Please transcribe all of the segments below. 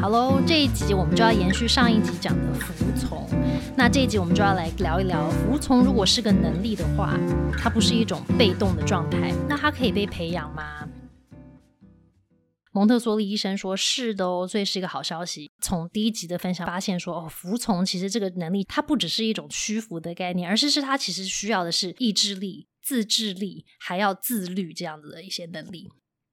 好喽，这一集我们就要延续上一集讲的服从。那这一集我们就要来聊一聊，服从如果是个能力的话，它不是一种被动的状态，那它可以被培养吗？蒙特梭利医生说：“是的哦，所以是一个好消息。从第一集的分享发现，说哦，服从其实这个能力，它不只是一种屈服的概念，而是是它其实需要的是意志力、自制力，还要自律这样子的一些能力。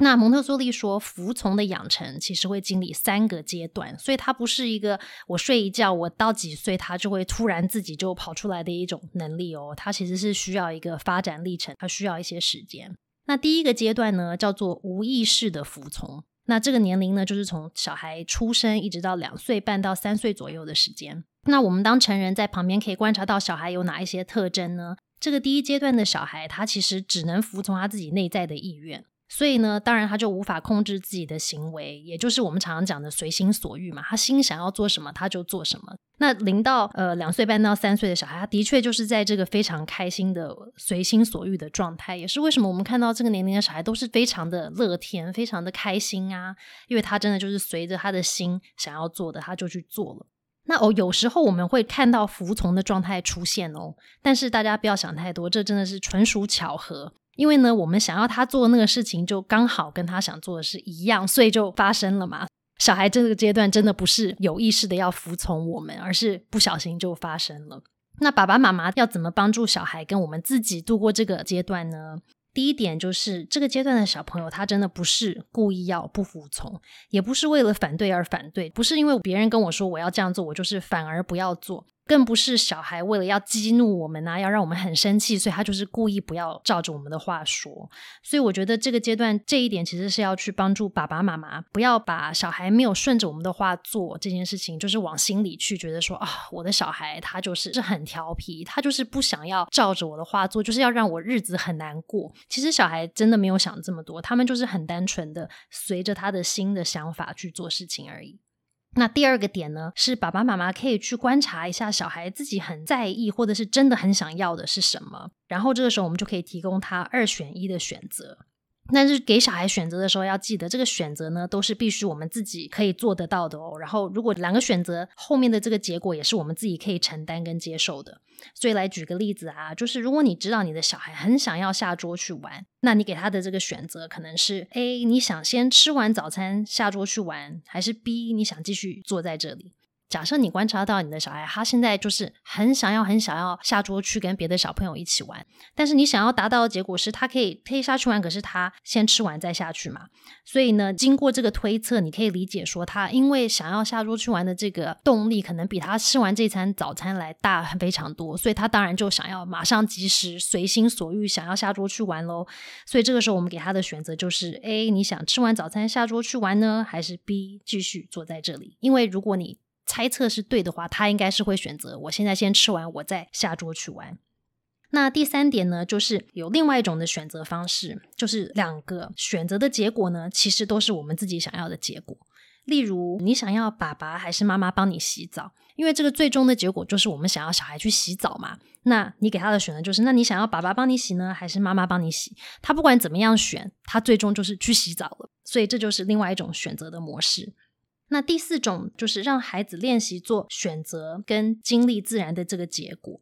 那蒙特梭利说，服从的养成其实会经历三个阶段，所以它不是一个我睡一觉，我到几岁它就会突然自己就跑出来的一种能力哦，它其实是需要一个发展历程，它需要一些时间。”那第一个阶段呢，叫做无意识的服从。那这个年龄呢，就是从小孩出生一直到两岁半到三岁左右的时间。那我们当成人在旁边可以观察到小孩有哪一些特征呢？这个第一阶段的小孩，他其实只能服从他自己内在的意愿。所以呢，当然他就无法控制自己的行为，也就是我们常常讲的随心所欲嘛。他心想要做什么，他就做什么。那零到呃两岁半到三岁的小孩，他的确就是在这个非常开心的随心所欲的状态，也是为什么我们看到这个年龄的小孩都是非常的乐天、非常的开心啊，因为他真的就是随着他的心想要做的，他就去做了。那哦，有时候我们会看到服从的状态出现哦，但是大家不要想太多，这真的是纯属巧合。因为呢，我们想要他做那个事情，就刚好跟他想做的是一样，所以就发生了嘛。小孩这个阶段真的不是有意识的要服从我们，而是不小心就发生了。那爸爸妈妈要怎么帮助小孩跟我们自己度过这个阶段呢？第一点就是，这个阶段的小朋友他真的不是故意要不服从，也不是为了反对而反对，不是因为别人跟我说我要这样做，我就是反而不要做。更不是小孩为了要激怒我们啊，要让我们很生气，所以他就是故意不要照着我们的话说。所以我觉得这个阶段这一点其实是要去帮助爸爸妈妈，不要把小孩没有顺着我们的话做这件事情，就是往心里去觉得说啊，我的小孩他就是是很调皮，他就是不想要照着我的话做，就是要让我日子很难过。其实小孩真的没有想这么多，他们就是很单纯的随着他的心的想法去做事情而已。那第二个点呢，是爸爸妈妈可以去观察一下小孩自己很在意或者是真的很想要的是什么，然后这个时候我们就可以提供他二选一的选择。但是给小孩选择的时候，要记得这个选择呢，都是必须我们自己可以做得到的哦。然后，如果两个选择后面的这个结果也是我们自己可以承担跟接受的。所以来举个例子啊，就是如果你知道你的小孩很想要下桌去玩，那你给他的这个选择可能是 A，你想先吃完早餐下桌去玩，还是 B，你想继续坐在这里。假设你观察到你的小孩，他现在就是很想要、很想要下桌去跟别的小朋友一起玩，但是你想要达到的结果是他可以可以下去玩，可是他先吃完再下去嘛。所以呢，经过这个推测，你可以理解说，他因为想要下桌去玩的这个动力，可能比他吃完这餐早餐来大非常多，所以他当然就想要马上及时、随心所欲想要下桌去玩喽。所以这个时候，我们给他的选择就是：A，你想吃完早餐下桌去玩呢，还是 B，继续坐在这里？因为如果你猜测是对的话，他应该是会选择我现在先吃完，我再下桌去玩。那第三点呢，就是有另外一种的选择方式，就是两个选择的结果呢，其实都是我们自己想要的结果。例如，你想要爸爸还是妈妈帮你洗澡？因为这个最终的结果就是我们想要小孩去洗澡嘛。那你给他的选择就是，那你想要爸爸帮你洗呢，还是妈妈帮你洗？他不管怎么样选，他最终就是去洗澡了。所以这就是另外一种选择的模式。那第四种就是让孩子练习做选择跟经历自然的这个结果，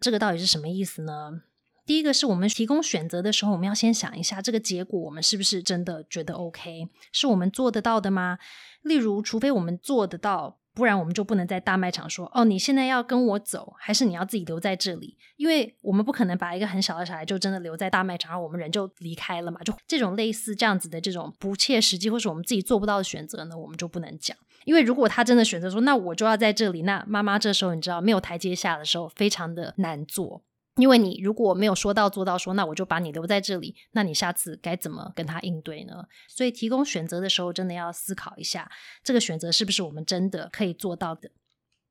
这个到底是什么意思呢？第一个是我们提供选择的时候，我们要先想一下这个结果我们是不是真的觉得 OK，是我们做得到的吗？例如，除非我们做得到。不然我们就不能在大卖场说哦，你现在要跟我走，还是你要自己留在这里？因为我们不可能把一个很小的小孩就真的留在大卖场，然后我们人就离开了嘛。就这种类似这样子的这种不切实际，或是我们自己做不到的选择呢，我们就不能讲。因为如果他真的选择说，那我就要在这里，那妈妈这时候你知道没有台阶下的时候，非常的难做。因为你如果没有说到做到，说那我就把你留在这里，那你下次该怎么跟他应对呢？所以提供选择的时候，真的要思考一下，这个选择是不是我们真的可以做到的。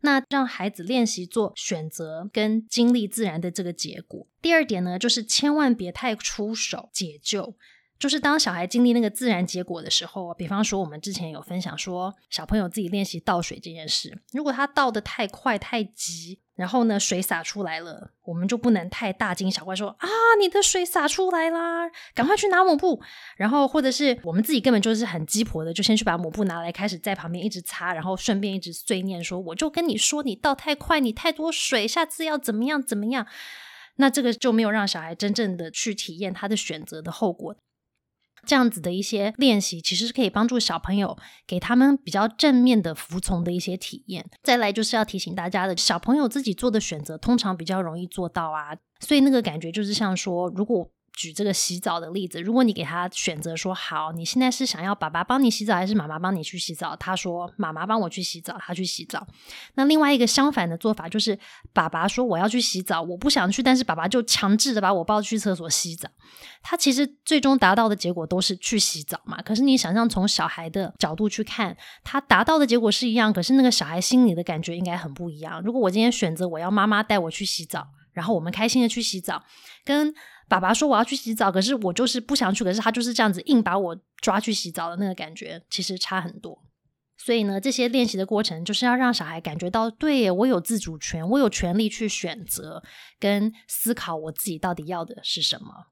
那让孩子练习做选择跟经历自然的这个结果。第二点呢，就是千万别太出手解救。就是当小孩经历那个自然结果的时候，比方说我们之前有分享说，小朋友自己练习倒水这件事，如果他倒的太快太急，然后呢水洒出来了，我们就不能太大惊小怪说啊，你的水洒出来啦，赶快去拿抹布。然后或者是我们自己根本就是很鸡婆的，就先去把抹布拿来，开始在旁边一直擦，然后顺便一直碎念说，我就跟你说你倒太快，你太多水，下次要怎么样怎么样。那这个就没有让小孩真正的去体验他的选择的后果。这样子的一些练习，其实是可以帮助小朋友给他们比较正面的服从的一些体验。再来就是要提醒大家的，小朋友自己做的选择，通常比较容易做到啊。所以那个感觉就是像说，如果。举这个洗澡的例子，如果你给他选择说好，你现在是想要爸爸帮你洗澡，还是妈妈帮你去洗澡？他说妈妈帮我去洗澡，他去洗澡。那另外一个相反的做法就是，爸爸说我要去洗澡，我不想去，但是爸爸就强制的把我抱去厕所洗澡。他其实最终达到的结果都是去洗澡嘛。可是你想象从小孩的角度去看，他达到的结果是一样，可是那个小孩心里的感觉应该很不一样。如果我今天选择我要妈妈带我去洗澡，然后我们开心的去洗澡，跟爸爸说我要去洗澡，可是我就是不想去，可是他就是这样子硬把我抓去洗澡的那个感觉，其实差很多。所以呢，这些练习的过程就是要让小孩感觉到，对我有自主权，我有权利去选择跟思考我自己到底要的是什么。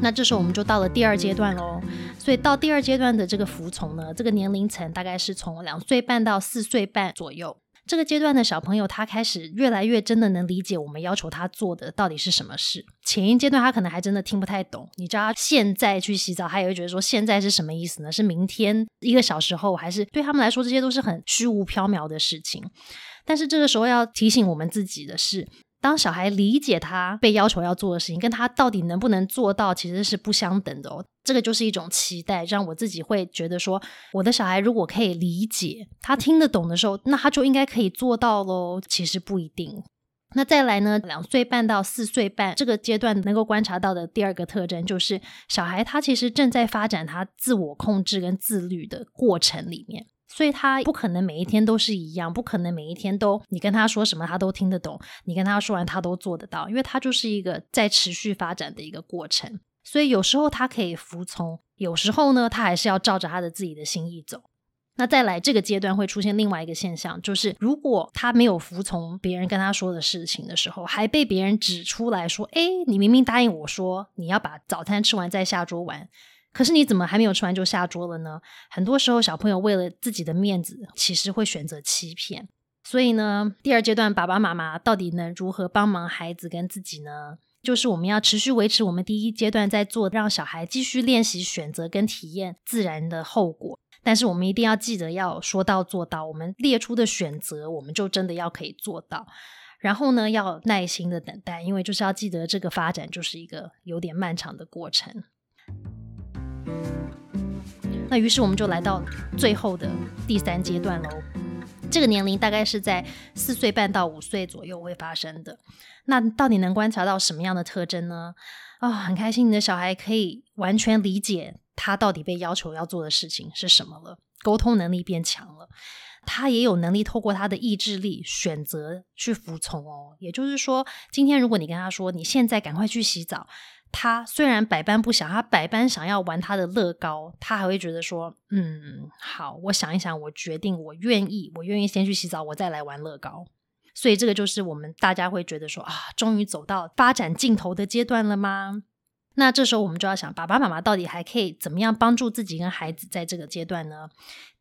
那这时候我们就到了第二阶段喽。所以到第二阶段的这个服从呢，这个年龄层大概是从两岁半到四岁半左右。这个阶段的小朋友，他开始越来越真的能理解我们要求他做的到底是什么事。前一阶段他可能还真的听不太懂，你叫他现在去洗澡，他也会觉得说现在是什么意思呢？是明天一个小时后，还是对他们来说这些都是很虚无缥缈的事情。但是这个时候要提醒我们自己的是。当小孩理解他被要求要做的事情，跟他到底能不能做到，其实是不相等的哦。这个就是一种期待，让我自己会觉得说，我的小孩如果可以理解，他听得懂的时候，那他就应该可以做到喽。其实不一定。那再来呢，两岁半到四岁半这个阶段能够观察到的第二个特征，就是小孩他其实正在发展他自我控制跟自律的过程里面。所以他不可能每一天都是一样，不可能每一天都你跟他说什么他都听得懂，你跟他说完他都做得到，因为他就是一个在持续发展的一个过程。所以有时候他可以服从，有时候呢他还是要照着他的自己的心意走。那再来这个阶段会出现另外一个现象，就是如果他没有服从别人跟他说的事情的时候，还被别人指出来说：“哎，你明明答应我说你要把早餐吃完再下桌玩。”可是你怎么还没有吃完就下桌了呢？很多时候，小朋友为了自己的面子，其实会选择欺骗。所以呢，第二阶段，爸爸妈妈到底能如何帮忙孩子跟自己呢？就是我们要持续维持我们第一阶段在做，让小孩继续练习选择跟体验自然的后果。但是我们一定要记得要说到做到，我们列出的选择，我们就真的要可以做到。然后呢，要耐心的等待，因为就是要记得这个发展就是一个有点漫长的过程。那于是我们就来到最后的第三阶段喽。这个年龄大概是在四岁半到五岁左右会发生的。那到底能观察到什么样的特征呢？啊，很开心，你的小孩可以完全理解他到底被要求要做的事情是什么了，沟通能力变强了，他也有能力透过他的意志力选择去服从哦。也就是说，今天如果你跟他说，你现在赶快去洗澡。他虽然百般不想，他百般想要玩他的乐高，他还会觉得说：“嗯，好，我想一想，我决定，我愿意，我愿意先去洗澡，我再来玩乐高。”所以这个就是我们大家会觉得说：“啊，终于走到发展尽头的阶段了吗？”那这时候我们就要想，爸爸妈妈到底还可以怎么样帮助自己跟孩子在这个阶段呢？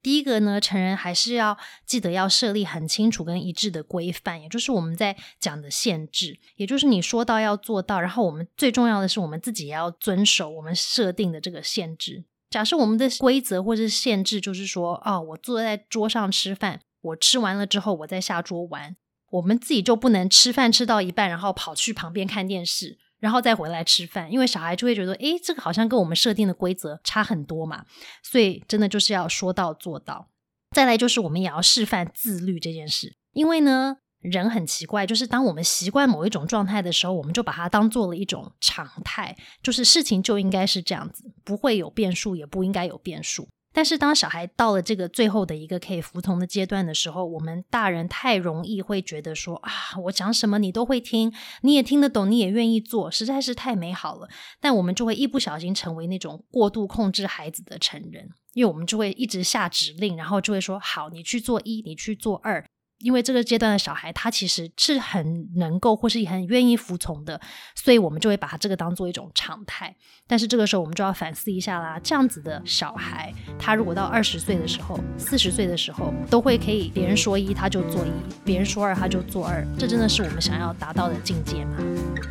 第一个呢，成人还是要记得要设立很清楚跟一致的规范，也就是我们在讲的限制，也就是你说到要做到，然后我们最重要的是我们自己也要遵守我们设定的这个限制。假设我们的规则或是限制就是说，哦，我坐在桌上吃饭，我吃完了之后我再下桌玩，我们自己就不能吃饭吃到一半，然后跑去旁边看电视。然后再回来吃饭，因为小孩就会觉得，诶，这个好像跟我们设定的规则差很多嘛，所以真的就是要说到做到。再来就是我们也要示范自律这件事，因为呢，人很奇怪，就是当我们习惯某一种状态的时候，我们就把它当做了一种常态，就是事情就应该是这样子，不会有变数，也不应该有变数。但是当小孩到了这个最后的一个可以服从的阶段的时候，我们大人太容易会觉得说啊，我讲什么你都会听，你也听得懂，你也愿意做，实在是太美好了。但我们就会一不小心成为那种过度控制孩子的成人，因为我们就会一直下指令，然后就会说好，你去做一，你去做二。因为这个阶段的小孩，他其实是很能够或是很愿意服从的，所以我们就会把他这个当做一种常态。但是这个时候，我们就要反思一下啦。这样子的小孩，他如果到二十岁的时候、四十岁的时候，都会可以别人说一他就做一，别人说二他就做二，这真的是我们想要达到的境界吗？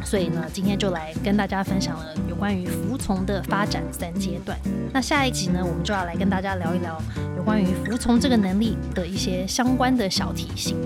所以呢，今天就来跟大家分享了有关于服从的发展三阶段。那下一集呢，我们就要来跟大家聊一聊关于服从这个能力的一些相关的小提醒。